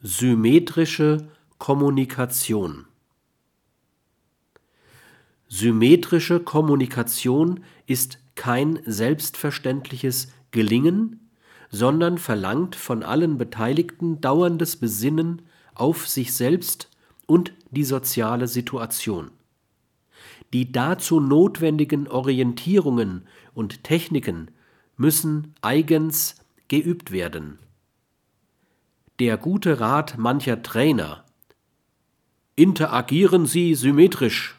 Symmetrische Kommunikation Symmetrische Kommunikation ist kein selbstverständliches Gelingen, sondern verlangt von allen Beteiligten dauerndes Besinnen auf sich selbst und die soziale Situation. Die dazu notwendigen Orientierungen und Techniken müssen eigens geübt werden der gute Rat mancher Trainer Interagieren Sie symmetrisch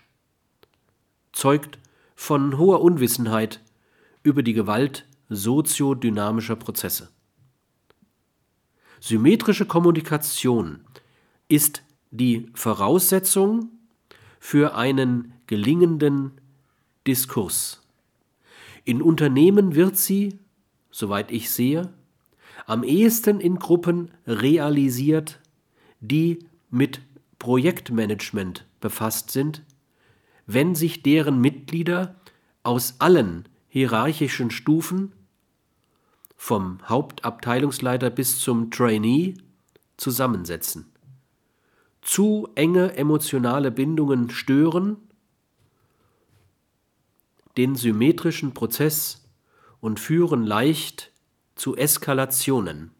zeugt von hoher Unwissenheit über die Gewalt soziodynamischer Prozesse. Symmetrische Kommunikation ist die Voraussetzung für einen gelingenden Diskurs. In Unternehmen wird sie, soweit ich sehe, am ehesten in Gruppen realisiert, die mit Projektmanagement befasst sind, wenn sich deren Mitglieder aus allen hierarchischen Stufen, vom Hauptabteilungsleiter bis zum Trainee, zusammensetzen. Zu enge emotionale Bindungen stören den symmetrischen Prozess und führen leicht zu Eskalationen